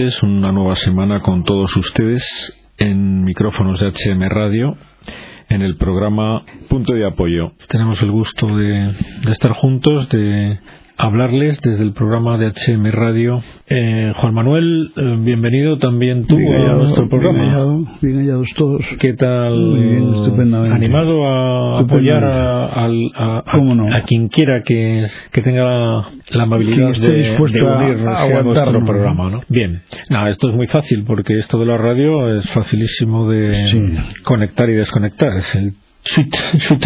oyentes, una nueva semana con todos ustedes en micrófonos de HM Radio en el programa Punto de Apoyo. Tenemos el gusto de, de estar juntos, de hablarles desde el programa de HM Radio. Eh, Juan Manuel, eh, bienvenido también tú bien a hallado, nuestro programa. Bien, hallado, bien hallados todos. ¿Qué tal? Bien, estupendamente. ¿Animado a apoyar a, al- a- a- ¿Cómo no? quien quiera que, que tenga la, la amabilidad esté de, de a- unirse a nuestro ¿no? programa? ¿no? Bien, Nada, esto es muy fácil porque esto de la radio es facilísimo de Sí. conectar y desconectar. Es el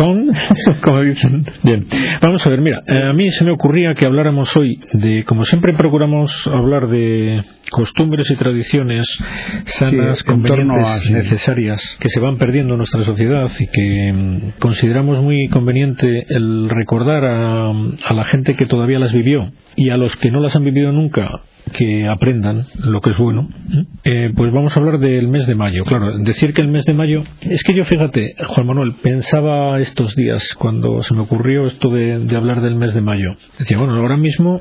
on, como dicen. Bien, vamos a ver, mira, eh, a mí se me ocurría que habláramos hoy de, como siempre procuramos hablar de costumbres y tradiciones sanas, Sí, convenientes, a- sí. necesarias, que se van perdiendo en nuestra sociedad y que mm, consideramos muy conveniente el recordar a, a la gente que todavía las vivió y a los que no las han vivido nunca que aprendan lo que es bueno, eh, pues vamos a hablar del mes de mayo. Claro, decir que el mes de mayo, es que yo fíjate, Juan Manuel, pensaba estos días cuando se me ocurrió esto de, de hablar del mes de mayo. Decía, bueno, ahora mismo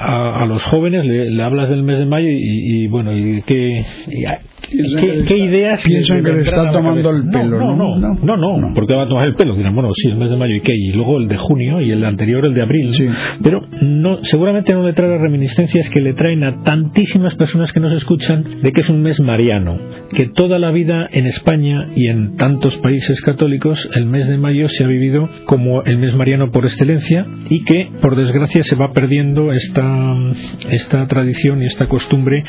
a, a los jóvenes le, le hablas del mes de mayo y, y, bueno, y qué, a- qué, ideas piensan que le vendrán está a la tomando el pelo, no, ¿no? no, no, no, No. porque va a tomar el pelo. Dirán, bueno, sí, el mes de mayo y qué, y luego el de junio y el anterior el de abril. Pero no, seguramente no le trae reminiscencias que le traen a tantísimas personas que nos escuchan de que es un mes mariano, que toda la vida en España y en tantos países católicos el mes de mayo se ha vivido como el mes mariano por excelencia y que por desgracia se va perdiendo esta, esta tradición y esta costumbre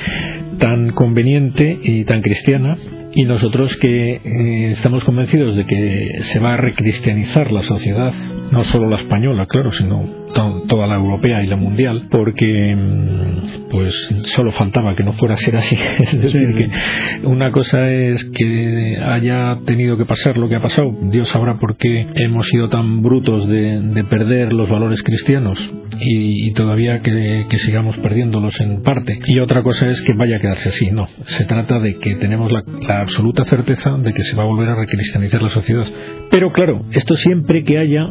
tan conveniente y tan cristiana. Y nosotros que eh, estamos convencidos de que se va a recristianizar la sociedad, no solo la española, claro, sino to- toda la europea y la mundial, porque mm, pues solo faltaba que no fuera a ser así. Es decir, que una cosa es que haya tenido que pasar lo que ha pasado, Dios sabrá por qué hemos sido tan brutos de, de perder los valores cristianos y, y todavía que, que sigamos perdiéndolos en parte. Y otra cosa es que vaya a quedarse así, no. Se trata de que tenemos la, la absoluta certeza de que se va a volver a recristianizar la sociedad. Pero claro, esto siempre que haya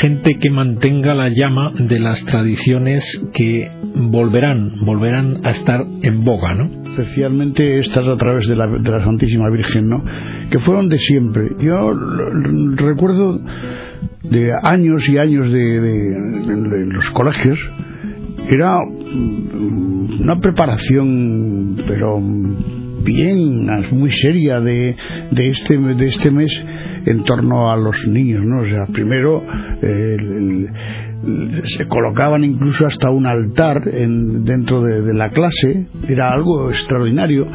gente que mantenga la llama de las tradiciones que volverán, volverán a estar en boga, ¿no? Especialmente estas a través de la, de la Santísima Virgen, ¿no? Que fueron de siempre. Yo recuerdo de años y años de, de- los colegios, era una preparación, pero bien, muy seria de, de, este, de este mes en torno a los niños, ¿no? O sea, primero eh, el- se colocaban incluso hasta un altar en, dentro de, la clase, era algo extraordinario.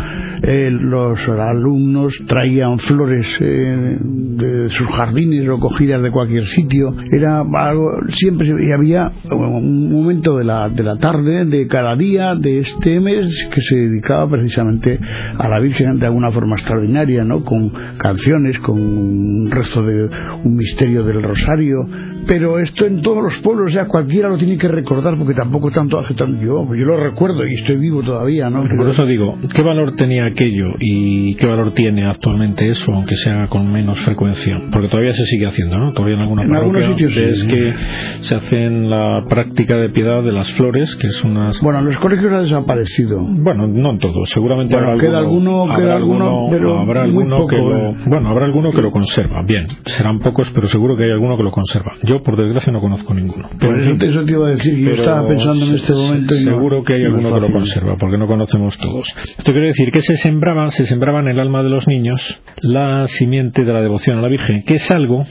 Eh, los alumnos traían flores eh, de sus jardines o cogidas de cualquier sitio, era algo, siempre y había un momento de la, de la tarde, de cada día de este mes, que se dedicaba precisamente a la Virgen de alguna forma extraordinaria, ¿no? Con canciones, con un resto de un misterio del rosario, pero esto en todos los pueblos, ya cualquiera lo tiene que recordar porque tampoco tanto hace tanto yo, yo lo recuerdo y estoy vivo todavía, ¿no? Por eso digo, ¿qué valor tenía aquello y qué valor tiene actualmente eso, aunque sea con menos frecuencia? Porque todavía se sigue haciendo, ¿no? Todavía en alguna En algunos sitios sí. ves que se hacen la práctica de piedad de las flores, que es unas... Bueno, en los colegios ha desaparecido. Bueno, no en todos, seguramente Bueno, habrá queda alguno- habrá queda alguno, alguno- pero habrá muy alguno poco, que lo, ¿eh? bueno, habrá alguno que lo conserva. Bien, serán pocos, pero seguro que hay alguno que lo conserva. Yo, por desgracia, no conozco ninguno. Pero, en eso fin, eso te iba a decir, yo estaba pensando en este momento y no- seguro que hay no alguno que lo conserva porque no conocemos todos. Esto quiere decir que se sembraba se sembraba en el alma de los niños la simiente de la devoción a la Virgen que es algo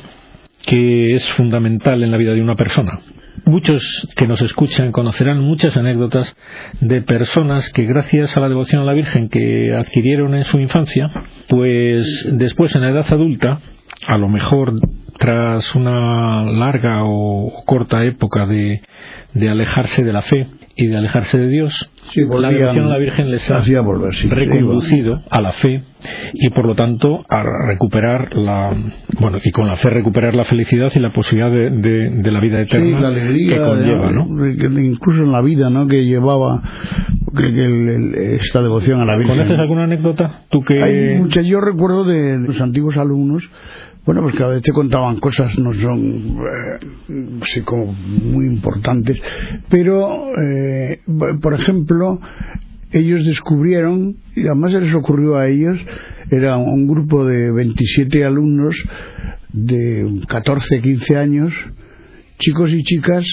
que es fundamental en la vida de una persona. Muchos que nos escuchan conocerán muchas anécdotas de personas que gracias a la devoción a la Virgen que adquirieron en su infancia, pues después en la edad adulta, a lo mejor tras una larga o corta época de, de alejarse de la fe y de alejarse de Dios, la devoción a la Virgen les ha reconducido a la fe y por lo tanto a recuperar la bueno y con la fe recuperar la felicidad y la posibilidad de, la vida eterna la alegría, que conlleva ¿no? incluso en la vida ¿no? que llevaba esta devoción a la Virgen ¿conoces alguna anécdota? ¿Tú que... Hay muchas, yo recuerdo de los antiguos alumnos bueno, pues cada vez te contaban cosas, no son eh, como muy importantes, pero, eh, por ejemplo, ellos descubrieron, y además se les ocurrió a ellos, era un grupo de 27 alumnos de 14, 15 años, chicos y chicas,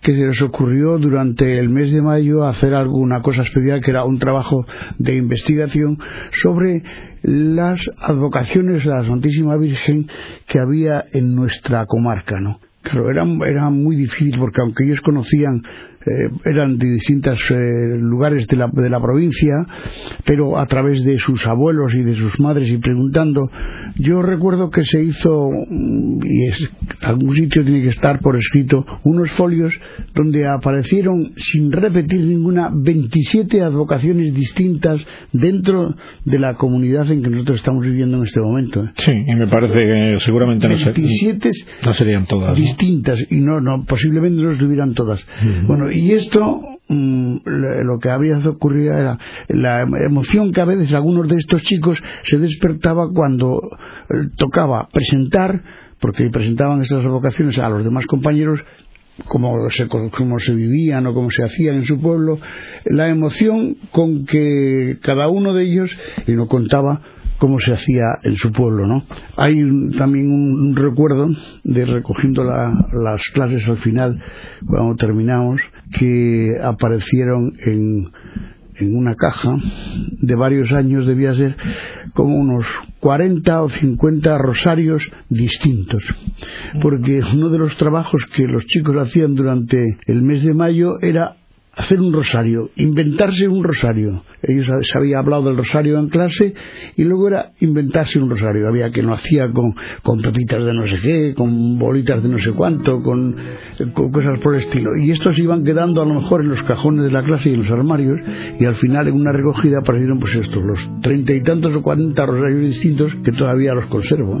que se les ocurrió durante el mes de mayo hacer alguna cosa especial que era un trabajo de investigación sobre las advocaciones a la Santísima Virgen que había en nuestra comarca, ¿no? Claro, era, era muy difícil porque aunque ellos conocían eh, eran de distintos eh, lugares de la, de la provincia, pero a través de sus abuelos y de sus madres y preguntando. Yo recuerdo que se hizo, mm, y es, algún sitio tiene que estar por escrito, unos folios donde aparecieron, sin repetir ninguna, 27 advocaciones distintas dentro de la comunidad en que nosotros estamos viviendo en este momento. ¿eh? Sí, y me parece que seguramente no, 27 no serían todas. Distintas, y no, no, posiblemente no estuvieran todas. Bueno, y esto mm, lo que había ocurrido era la emoción que a veces algunos de estos chicos se despertaba cuando eh, tocaba presentar, porque presentaban estas vocaciones a los demás compañeros, como se, cómo se vivían o cómo se hacían en su pueblo, la emoción con que cada uno de ellos, y no contaba cómo se hacía en su pueblo, ¿no? Hay también un, recuerdo de recogiendo las clases al final, cuando terminamos, que aparecieron en, en una caja de varios años, debía ser como unos 40 o 50 rosarios distintos. Porque uno de los trabajos que los chicos hacían durante el mes de mayo era hacer un rosario, inventarse un rosario. Ellos se había hablado del rosario en clase y luego era inventarse un rosario. Había que lo hacía con, con pepitas de no sé qué, con bolitas de no sé cuánto, con, cosas por el estilo. Y estos iban quedando a lo mejor en los cajones de la clase y en los armarios y al final en una recogida aparecieron pues estos, los treinta y tantos o cuarenta rosarios distintos que todavía los conservo.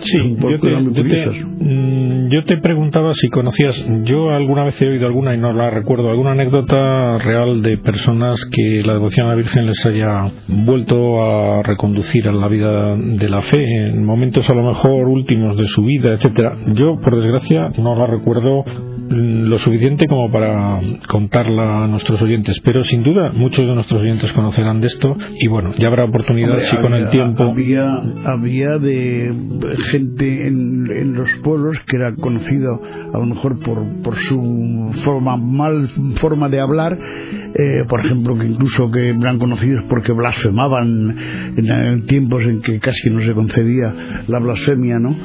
Sí, yo te, yo, te, mm, yo te preguntaba si conocías, yo alguna vez he oído alguna y no la recuerdo, alguna anécdota real de personas que la devoción a la Virgen les haya vuelto a reconducir a la vida de la fe en momentos a lo mejor últimos de su vida, etcétera. Yo, por desgracia, no la recuerdo lo suficiente como para contarla a nuestros oyentes, pero sin duda muchos de nuestros oyentes conocerán de esto y bueno, ya habrá oportunidad si con el tiempo. Había, había de gente en, en, los pueblos que era conocido a lo mejor por, por su forma mal forma de hablar, eh, por ejemplo, que incluso que eran conocidos porque blasfemaban en, tiempos en que casi no se concedía la blasfemia, ¿no?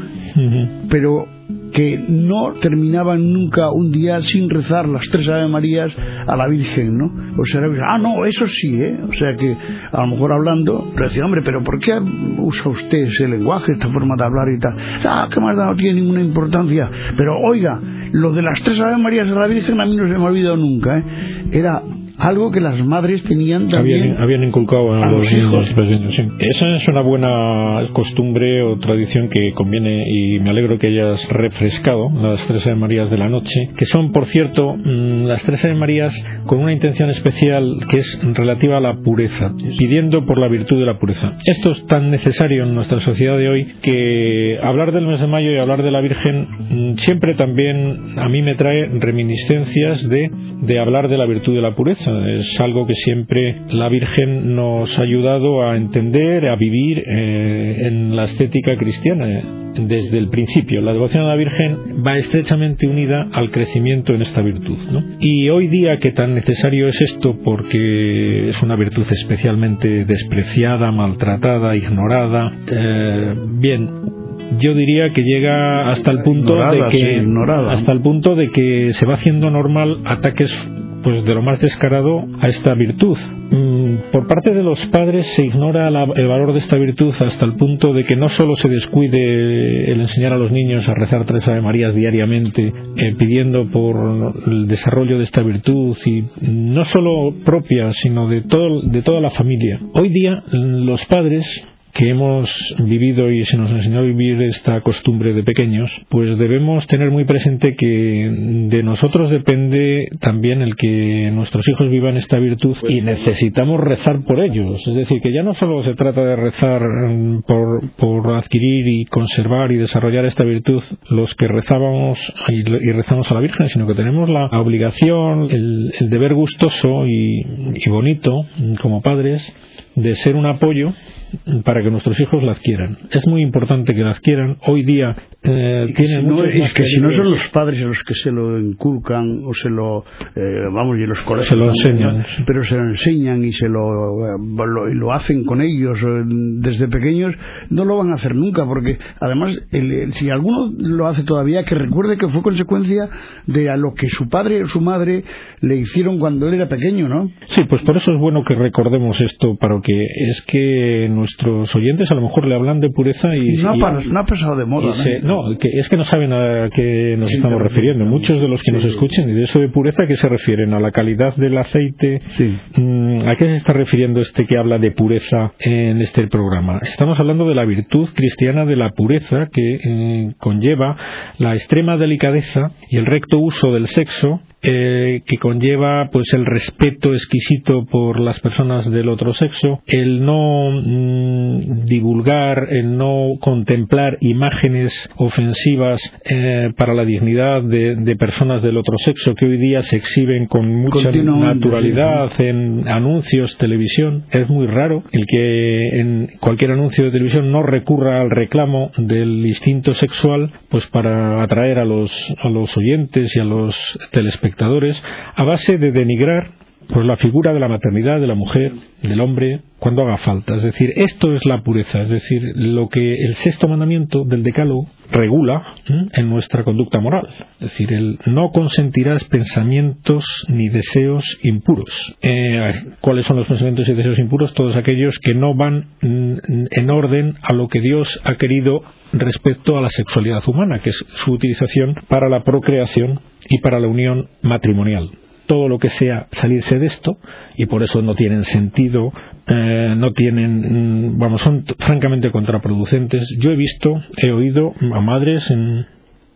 Pero que no terminaban nunca un día sin rezar las tres Ave Marías a la Virgen, ¿no? O sea, ah, no, eso sí, ¿eh? O sea que a lo mejor hablando, le decía, hombre, pero ¿por qué usa usted ese lenguaje, esta forma de hablar y tal? Ah, que más no tiene ninguna importancia. Pero oiga, lo de las tres Ave Marías a la Virgen a mí no se me ha olvidado nunca, ¿eh? Era algo que las madres tenían también habían, inculcado a, los hijos. esa es una buena costumbre o tradición que conviene y me alegro que hayas refrescado las tres Ave Marías de la noche que son por cierto mm, las tres Ave Marías con una intención especial que es relativa a la pureza pidiendo por la virtud de la pureza. Esto es tan necesario en nuestra sociedad de hoy que hablar del mes de mayo y hablar de la Virgen mm, siempre también a mí me trae reminiscencias de, de hablar de la virtud de la pureza es algo que siempre la Virgen nos ha ayudado a entender, a vivir eh, en la estética cristiana eh, desde el principio. La devoción a la Virgen va estrechamente unida al crecimiento en esta virtud. Y hoy día que tan necesario es esto porque es una virtud especialmente despreciada, maltratada, ignorada, eh, bien, yo diría que llega hasta el punto de que hasta el punto de que se va haciendo normal ataques pues de lo más descarado a esta virtud. Mm, por parte de los padres se ignora el valor de esta virtud hasta el punto de que no solo se descuide el enseñar a los niños a rezar tres Ave Marías diariamente, eh, pidiendo por el desarrollo de esta virtud y no solo propia, sino de, todo, de toda la familia. Hoy día los padres que hemos vivido y se nos enseñó a vivir esta costumbre de pequeños, pues debemos tener muy presente que de nosotros depende también el que nuestros hijos vivan esta virtud y necesitamos rezar por ellos. Es decir, que ya no solo se trata de rezar mm, por, por adquirir y conservar y desarrollar esta virtud los que rezábamos y, rezamos a la Virgen, sino que tenemos la obligación, el, el deber gustoso y, y bonito como padres de ser un apoyo para que nuestros hijos la adquieran. Es muy importante que la adquieran. Hoy día eh, tienen si no, es que si no son los padres los que se lo inculcan o se lo, eh, vamos, y los colegios se lo enseñan, pero se lo enseñan y se lo, eh, lo, lo, hacen con ellos eh, desde pequeños, no lo van a hacer nunca, porque además, el, si alguno lo hace todavía, que recuerde que fue consecuencia de a lo que su padre o su madre le hicieron cuando él era pequeño, ¿no? Sí, pues por eso es bueno que recordemos esto, para que es que nuestros oyentes a lo mejor le hablan de pureza y... No, ha, pasado de moda. ¿no? que es que no saben a qué nos estamos refiriendo. Muchos de los que nos escuchen, y de eso de pureza, ¿a qué se refieren? ¿A la calidad del aceite? Mm, ¿A qué se está refiriendo este que habla de pureza en este programa? Estamos hablando de la virtud cristiana de la pureza que eh, conlleva la extrema delicadeza y el recto uso del sexo eh, que conlleva pues el respeto exquisito por las personas del otro sexo, el no mm, divulgar, el no contemplar imágenes ofensivas eh, para la dignidad de, personas del otro sexo que hoy día se exhiben con mucha naturalidad en anuncios, televisión. Es muy raro el que en cualquier anuncio de televisión no recurra al reclamo del instinto sexual pues para atraer a los, a los oyentes y a los telespectadores a base de denigrar pues la figura de la maternidad, de la mujer, del hombre, cuando haga falta. Es decir, esto es la pureza, es decir, lo que el sexto mandamiento del decálogo regula en nuestra conducta moral. Es decir, el no consentirás pensamientos ni deseos impuros. Eh, ¿Cuáles son los pensamientos y deseos impuros? Todos aquellos que no van en orden a lo que Dios ha querido respecto a la sexualidad humana, que es su utilización para la procreación y para la unión matrimonial todo lo que sea salirse de esto y por eso no tienen sentido, eh, no tienen, mm, vamos, son francamente contraproducentes. Yo he visto, he oído a madres en,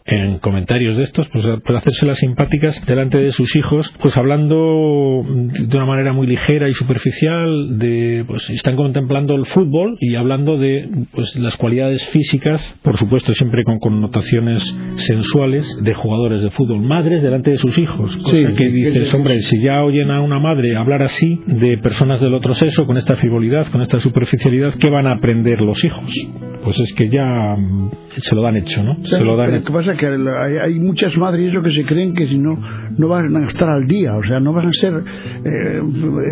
en comentarios de estos, pues, pues hacerse las simpáticas delante de sus hijos, pues hablando de una manera muy ligera y superficial, de, pues están contemplando el fútbol y hablando de pues las cualidades físicas, por supuesto siempre con connotaciones sensuales, de jugadores de fútbol, madres delante de sus hijos. Cosa que dices, hombre, si ya oyen a una madre hablar así de personas del otro sexo, con esta frivolidad, con esta superficialidad, ¿qué van a aprender los hijos? Pues es que ya mm, se lo dan hecho, ¿no? se lo dan que hay, muchas madres que se creen que si no no van a estar al día, o sea, no van a ser eh,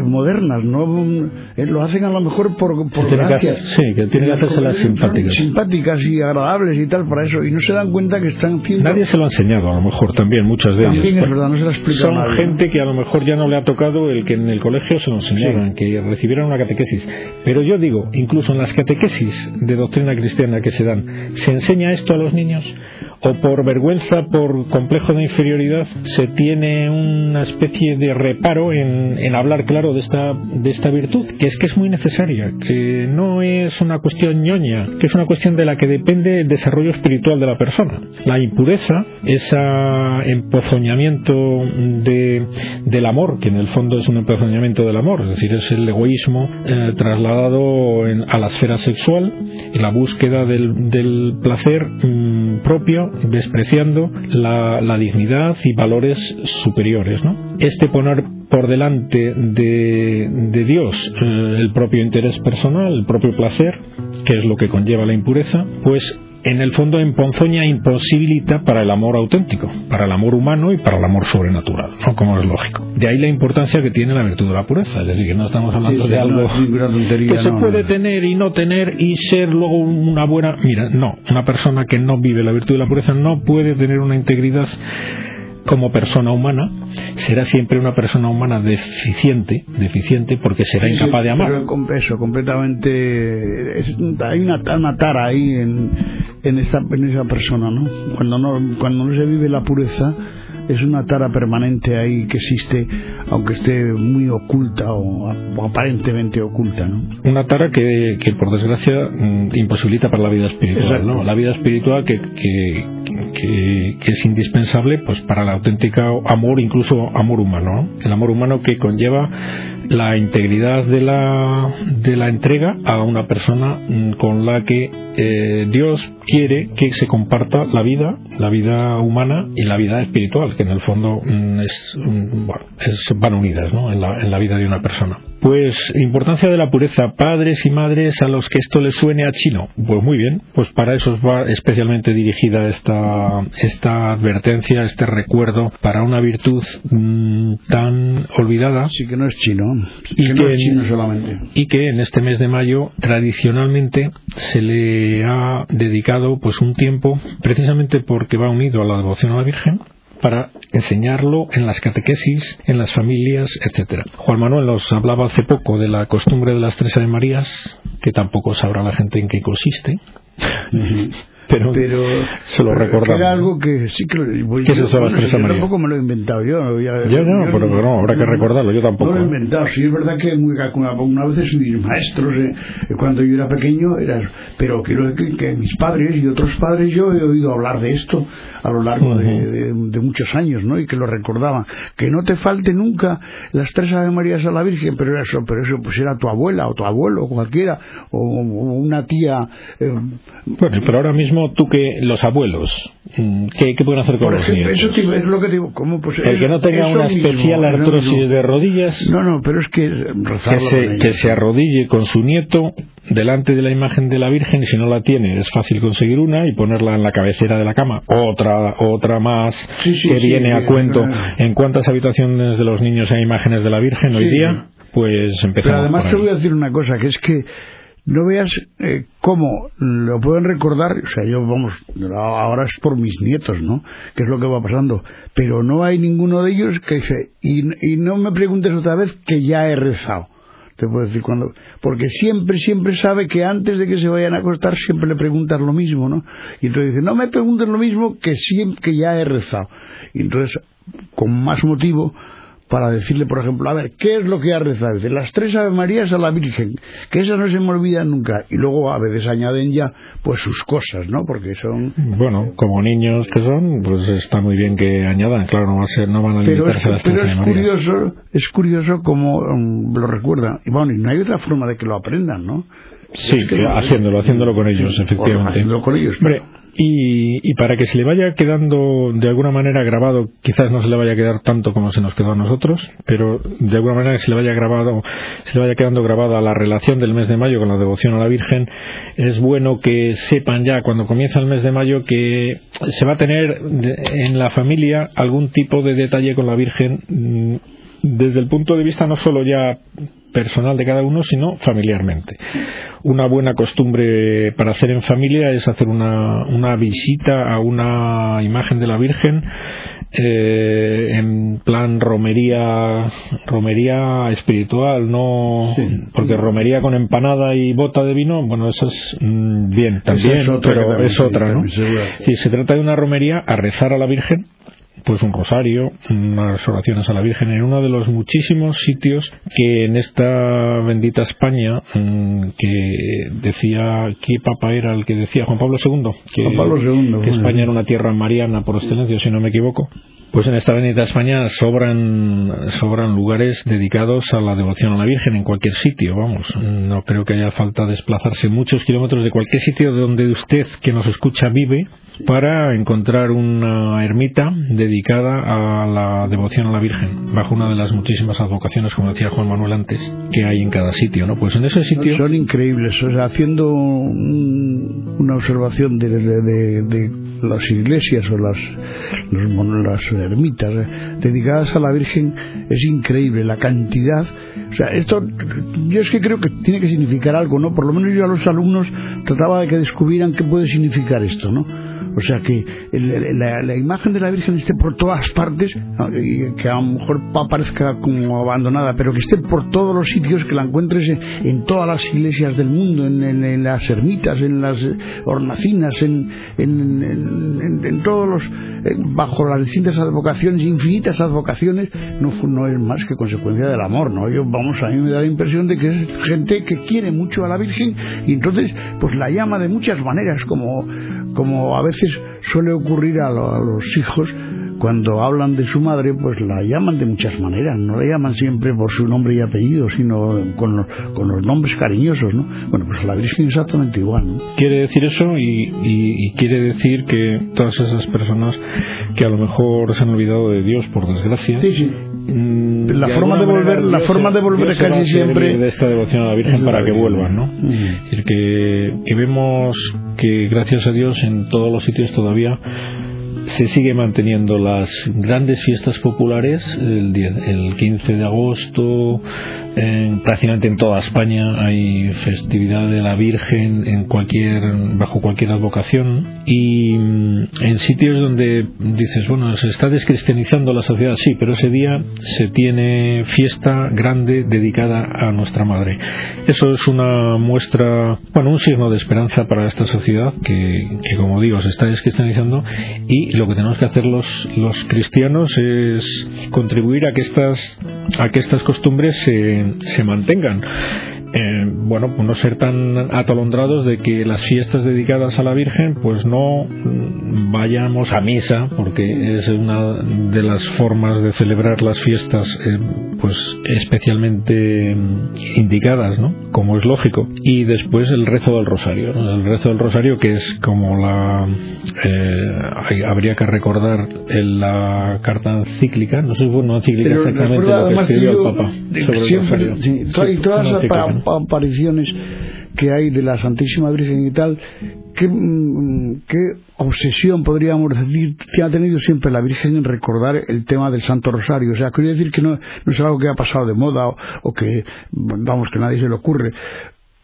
modernas, no eh, lo hacen a lo mejor por, por sí, que tienen que hacerse las simpáticas. Simpáticas y agradables y tal para eso, y no se dan cuenta que están Nadie se lo ha enseñado, a lo mejor también, muchas de ellas. es verdad, no se lo Son gente que a lo mejor ya no le ha tocado el que en el colegio se lo enseñaran, que recibieran una catequesis. Pero yo digo, incluso en las catequesis de doctrina cristiana que se dan, ¿se enseña esto a los niños? O por vergüenza, por complejo de inferioridad, se tiene una especie de reparo en, en, hablar claro de esta, de esta virtud, que es que es muy necesaria, que no es una cuestión ñoña, que es una cuestión de la que depende el desarrollo espiritual de la persona. La impureza, ese empozoñamiento de, del amor, que en el fondo es un empozoñamiento del amor, es decir, es el egoísmo eh, trasladado a la esfera sexual, y la búsqueda del, del placer mm, propio despreciando la, dignidad y valores superiores. Este poner por delante de, Dios eh, el propio interés personal, el propio placer, que es lo que conlleva la impureza, pues en el fondo emponzoña imposibilita para el amor auténtico, para el amor humano y para el amor sobrenatural, ¿no? como es lógico. De ahí la importancia que tiene la virtud de la pureza, es decir, que no estamos hablando de algo que se puede tener y no tener y ser luego una buena... Mira, no, una persona que no vive la virtud de la pureza no puede tener una integridad como persona humana, será siempre una persona humana deficiente, deficiente porque será incapaz de amar. Pero eso, completamente. hay una, una, tara ahí en, en, esa, en esa persona, ¿no? Cuando, ¿no? cuando no se vive la pureza es una tara permanente ahí que existe, aunque esté muy oculta o, aparentemente oculta. ¿no? Una tara que, que por desgracia mm, imposibilita para la vida espiritual, ¿no? la vida espiritual que, que, que, es indispensable pues para el auténtico amor, incluso amor humano, el amor humano que conlleva la integridad de la, de la entrega a una persona mm, con la que eh, Dios quiere que se comparta la vida, la vida humana y la vida espiritual, que en el fondo mm, es, mm, bueno, van unidas ¿no? en, la, en la vida de una persona. Pues importancia de la pureza, padres y madres a los que esto les suene a chino. Pues muy bien, pues para eso va especialmente dirigida esta, esta advertencia, este recuerdo para una virtud mmm, tan olvidada. Sí que no es chino, y que, no es chino solamente. Y que en este mes de mayo tradicionalmente se le ha dedicado pues un tiempo precisamente porque va unido a la devoción a la Virgen para enseñarlo en las catequesis, en las familias, etcétera. Juan Manuel nos hablaba hace poco de la costumbre de las tres Ave Marías, que tampoco sabrá la gente en qué consiste pero, se lo recordamos. Era algo que sí que lo, ¿Qué yo, tampoco me lo he inventado yo. yo no, pero, no, habrá que recordarlo, yo tampoco. No lo he inventado, sí, es verdad que muy, una, vez mis maestros, eh, cuando yo era pequeño, era, pero quiero decir que mis padres y otros padres, yo he oído hablar de esto a lo largo de, de, muchos años, ¿no? Y que lo recordaban. Que no te falte nunca las tres Ave Marías a la Virgen, pero eso, pero eso pues era tu abuela o tu abuelo o cualquiera, o, una tía. Eh, bueno, pero ahora mismo tú que los abuelos, mm, ¿qué, pueden hacer con los nietos? Eso es lo que digo, ¿cómo? Pues el que no tenga una especial artrosis de rodillas, no, no, pero es que que se, que se arrodille con su nieto delante de la imagen de la Virgen y si no la tiene es fácil conseguir una y ponerla en la cabecera de la cama. Otra, otra más que viene a cuento. ¿En cuántas habitaciones de los niños hay imágenes de la Virgen hoy día? Pues empezamos. Pero además te voy a decir una cosa, que es que no veas eh, cómo lo pueden recordar, o sea, yo, vamos, ahora es por mis nietos, ¿no? Que es lo que va pasando, pero no hay ninguno de ellos que dice, y, y no me preguntes otra vez que ya he rezado. Te puedo decir cuando, porque siempre, siempre sabe que antes de que se vayan a acostar siempre le preguntas lo mismo, ¿no? Y entonces dice, no me preguntes lo mismo que siempre, que ya he rezado. Y entonces, con más motivo, para decirle, por ejemplo, a ver, ¿qué es lo que ha rezado? Dice, las tres Ave Marías a la Virgen, que esas no se me olvidan nunca. Y luego a veces añaden ya, pues sus cosas, ¿no? Porque son... Bueno, como niños que son, pues está muy bien que añadan, claro, no, va a ser, no van a limitarse pero es, Pero es curioso, es curioso cómo um, lo recuerdan. Y bueno, y no hay otra forma de que lo aprendan, ¿no? Sí, haciéndolo, haciéndolo con ellos, efectivamente. Haciéndolo con ellos. Y, para que se le vaya quedando de alguna manera grabado, quizás no se le vaya a quedar tanto como se nos quedó a nosotros, pero de alguna manera que se le vaya grabado, se le vaya quedando grabada la relación del mes de mayo con la devoción a la Virgen, es bueno que sepan ya cuando comienza el mes de mayo que se va a tener en la familia algún tipo de detalle con la Virgen mm, desde el punto de vista no solo ya personal de cada uno, sino familiarmente. Una buena costumbre para hacer en familia es hacer una, una visita a una imagen de la Virgen eh, en plan romería romería espiritual no porque romería con empanada y bota de vino bueno eso es mm, bien también pero es otra no si se trata de una romería a rezar a la Virgen pues un rosario, unas oraciones a la Virgen en uno de los muchísimos sitios que en esta bendita España mm, que decía qué papa era el que decía Juan Pablo II que, Juan Pablo II, que España era una tierra mariana por excelencia si no me equivoco pues en esta bendita España sobran sobran lugares dedicados a la devoción a la Virgen en cualquier sitio vamos no creo que haya falta desplazarse muchos kilómetros de cualquier sitio donde usted que nos escucha vive para encontrar una ermita dedicada a la devoción a la Virgen, bajo una de las muchísimas advocaciones, como decía Juan Manuel antes, que hay en cada sitio, ¿no? Pues en ese sitio... Son increíbles, o sea, haciendo una observación de, de, las iglesias o las, las ermitas eh, dedicadas a la Virgen, es increíble la cantidad o sea, esto yo es que creo que tiene que significar algo, ¿no? Por lo menos yo a los alumnos trataba de que descubrieran qué puede significar esto, ¿no? O sea que la, imagen de la Virgen esté por todas partes, que a lo mejor parezca como abandonada, pero que esté por todos los sitios, que la encuentres en, todas las iglesias del mundo, en, las ermitas, en las hornacinas, en, en todos los, eh, bajo las distintas advocaciones, infinitas advocaciones, no, no es más que consecuencia del amor, ¿no? Yo, vamos, a mí me da la impresión de que es gente que quiere mucho a la Virgen y entonces, pues la llama de muchas maneras, como, como a veces suele ocurrir a, los hijos cuando hablan de su madre, pues la llaman de muchas maneras, no la llaman siempre por su nombre y apellido, sino con los, con los nombres cariñosos, ¿no? Bueno, pues la Virgen exactamente igual, ¿no? Quiere decir eso y, y, quiere decir que todas esas personas que a lo mejor se han olvidado de Dios, por desgracia, sí, sí. Mm, la forma de volver la forma de volver a casi siempre de esta devoción a la Virgen para que vuelvan no mm. es decir que, que vemos que gracias a Dios en todos los sitios todavía se sigue manteniendo las grandes fiestas populares el, el 15 de agosto en, prácticamente en toda España hay festividad de la Virgen en cualquier bajo cualquier advocación y mm, en sitios donde dices bueno se está descristianizando la sociedad sí pero ese día se tiene fiesta grande dedicada a nuestra madre. Eso es una muestra bueno un signo de esperanza para esta sociedad que, que como digo se está descristianizando y lo que tenemos que hacer los, los cristianos es contribuir a que estas a que estas costumbres se se, mantengan. Eh, bueno, pues no ser tan atolondrados de que las fiestas dedicadas a la Virgen, pues no vayamos a misa, porque es una de las formas de celebrar las fiestas, eh, pues especialmente mm, indicadas, ¿no? Como es lógico. Y después el rezo del rosario, el rezo del rosario que es como la eh, habría que recordar en la carta encíclica, no sé, bueno, encíclica exactamente lo que escribió el Papa sobre el rosario apariciones que hay de la Santísima Virgen y tal, ¿qué, mm, qué obsesión podríamos decir que ha tenido siempre la Virgen en recordar el tema del Santo Rosario? O sea, quería decir que no, es algo que ha pasado de moda o, o que, vamos, que nadie se le ocurre.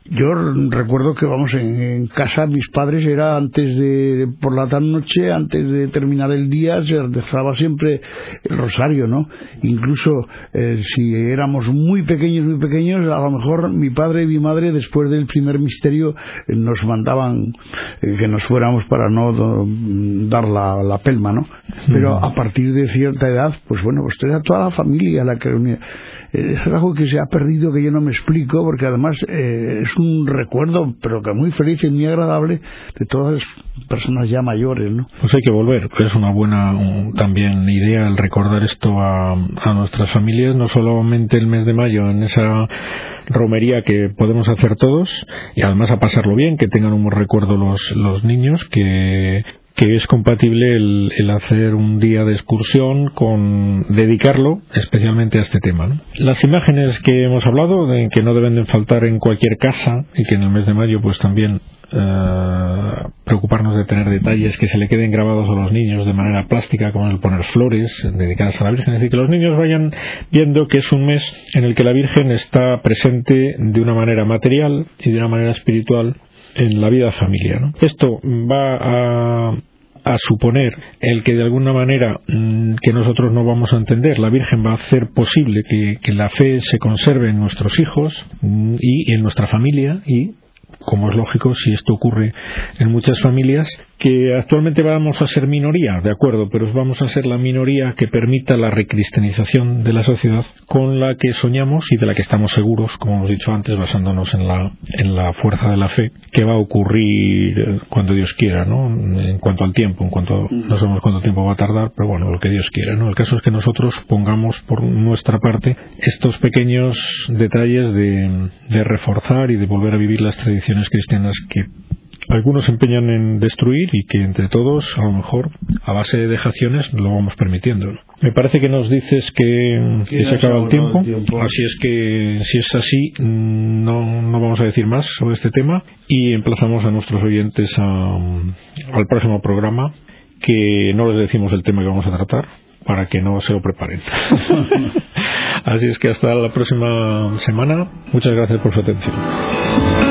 Yo recuerdo que, vamos, en, casa mis padres era antes de, por la tarde noche, antes de terminar el día, se dejaba siempre el rosario, ¿no? Incluso eh, si éramos muy pequeños, muy pequeños, a lo mejor mi padre y mi madre, después del primer misterio, eh, nos mandaban eh, que nos fuéramos para no dar la, la, pelma, ¿no? Pero a partir de cierta edad, pues bueno, pues era toda la familia la que reunía. Es algo que se ha perdido, que yo no me explico, porque además es un recuerdo, pero que muy feliz y muy agradable de todas las personas ya mayores, ¿no? Pues hay que volver, es una buena también idea el recordar esto a, a nuestras familias, no solamente el mes de mayo, en esa romería que podemos hacer todos y además a pasarlo bien, que tengan un buen recuerdo los, los niños, que que es compatible el, hacer un día de excursión con dedicarlo especialmente a este tema. Las imágenes que hemos hablado, de que no deben de faltar en cualquier casa y que en el mes de mayo pues también eh, preocuparnos de tener detalles que se le queden grabados a los niños de manera plástica, como el poner flores dedicadas a la Virgen, es decir, que los niños vayan viendo que es un mes en el que la Virgen está presente de una manera material y de una manera espiritual en la vida familiar. Esto va a, a suponer el que de alguna manera mm, que nosotros no vamos a entender, la Virgen va a hacer posible que, que la fe se conserve en nuestros hijos mm, y en nuestra familia y como es lógico si esto ocurre en muchas familias, que actualmente vamos a ser minoría, de acuerdo, pero vamos a ser la minoría que permita la recristianización de la sociedad con la que soñamos y de la que estamos seguros, como hemos dicho antes, basándonos en la, en la fuerza de la fe, que va a ocurrir cuando Dios quiera, ¿no? En cuanto al tiempo, en cuanto no sabemos cuánto tiempo va a tardar, pero bueno, lo que Dios quiera, ¿no? El caso es que nosotros pongamos por nuestra parte estos pequeños detalles de, de reforzar y de volver a vivir las tradiciones cristianas que algunos se empeñan en destruir y que entre todos, a lo mejor, a base de dejaciones, lo vamos permitiendo. Me parece que nos dices que, se acaba el tiempo, así es que si es así, no, no vamos a decir más sobre este tema y emplazamos a nuestros oyentes al próximo programa, que no les decimos el tema que vamos a tratar, para que no se lo preparen. Así es que hasta la próxima semana. Muchas gracias por su atención.